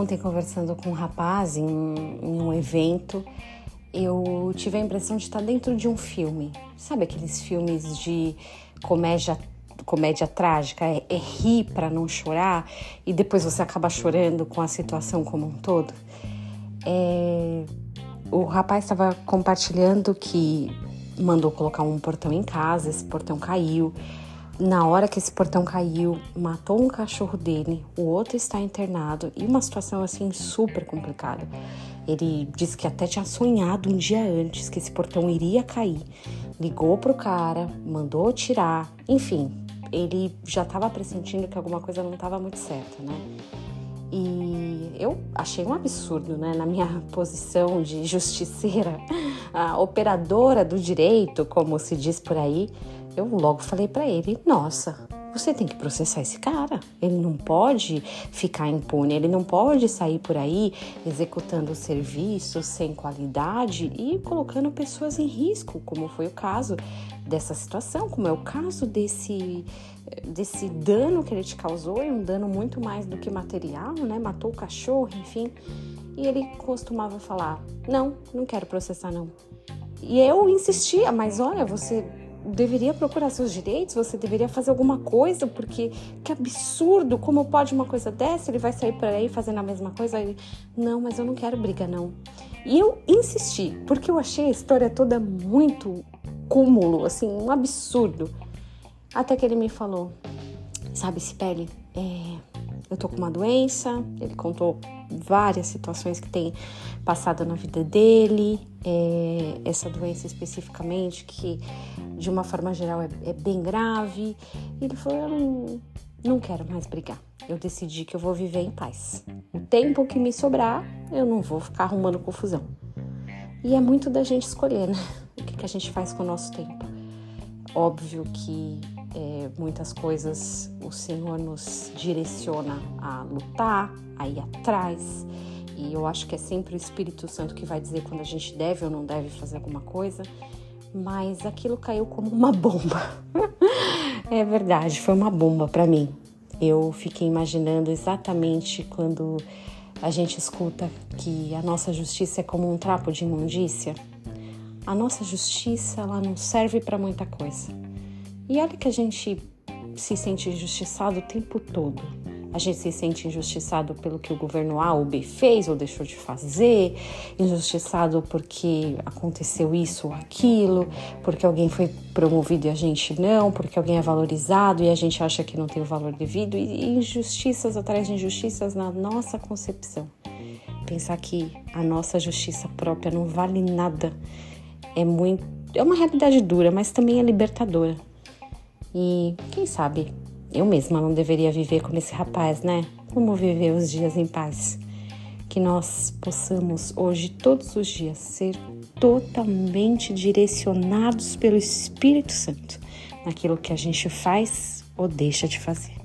ontem conversando com um rapaz em, em um evento, eu tive a impressão de estar dentro de um filme. Sabe aqueles filmes de comédia comédia trágica, é, é rir para não chorar e depois você acaba chorando com a situação como um todo. É, o rapaz estava compartilhando que mandou colocar um portão em casa, esse portão caiu. Na hora que esse portão caiu, matou um cachorro dele, o outro está internado e uma situação assim super complicada. Ele disse que até tinha sonhado um dia antes que esse portão iria cair. Ligou pro cara, mandou tirar, enfim, ele já estava pressentindo que alguma coisa não estava muito certa, né? E eu achei um absurdo, né? Na minha posição de justiceira, operadora do direito, como se diz por aí, eu logo falei para ele: Nossa, você tem que processar esse cara. Ele não pode ficar impune, ele não pode sair por aí executando serviços sem qualidade e colocando pessoas em risco, como foi o caso dessa situação, como é o caso desse desse dano que ele te causou, e um dano muito mais do que material, né? Matou o cachorro, enfim. E ele costumava falar: "Não, não quero processar não". E eu insistia, mas olha, você deveria procurar seus direitos, você deveria fazer alguma coisa, porque que absurdo, como pode uma coisa dessa? Ele vai sair por aí fazendo a mesma coisa? Ele, não, mas eu não quero briga, não. E eu insisti, porque eu achei a história toda muito cúmulo, assim, um absurdo. Até que ele me falou, sabe, Cipele, é, eu tô com uma doença, ele contou várias situações que tem passado na vida dele, é, essa doença especificamente, que de uma forma geral é, é bem grave. E ele falou: Eu não, não quero mais brigar. Eu decidi que eu vou viver em paz. O tempo que me sobrar, eu não vou ficar arrumando confusão. E é muito da gente escolher, né? O que, que a gente faz com o nosso tempo. Óbvio que é, muitas coisas o Senhor nos direciona a lutar, a ir atrás. E eu acho que é sempre o Espírito Santo que vai dizer quando a gente deve ou não deve fazer alguma coisa. Mas aquilo caiu como uma bomba. é verdade, foi uma bomba para mim. Eu fiquei imaginando exatamente quando a gente escuta que a nossa justiça é como um trapo de imundícia. A nossa justiça ela não serve para muita coisa. E olha que a gente se sente injustiçado o tempo todo. A gente se sente injustiçado pelo que o governo A ou B fez ou deixou de fazer, injustiçado porque aconteceu isso ou aquilo, porque alguém foi promovido e a gente não, porque alguém é valorizado e a gente acha que não tem o valor devido, e injustiças atrás de injustiças na nossa concepção. Pensar que a nossa justiça própria não vale nada é muito. É uma realidade dura, mas também é libertadora. E quem sabe eu mesma não deveria viver como esse rapaz, né? Como viver os dias em paz? Que nós possamos hoje, todos os dias, ser totalmente direcionados pelo Espírito Santo naquilo que a gente faz ou deixa de fazer.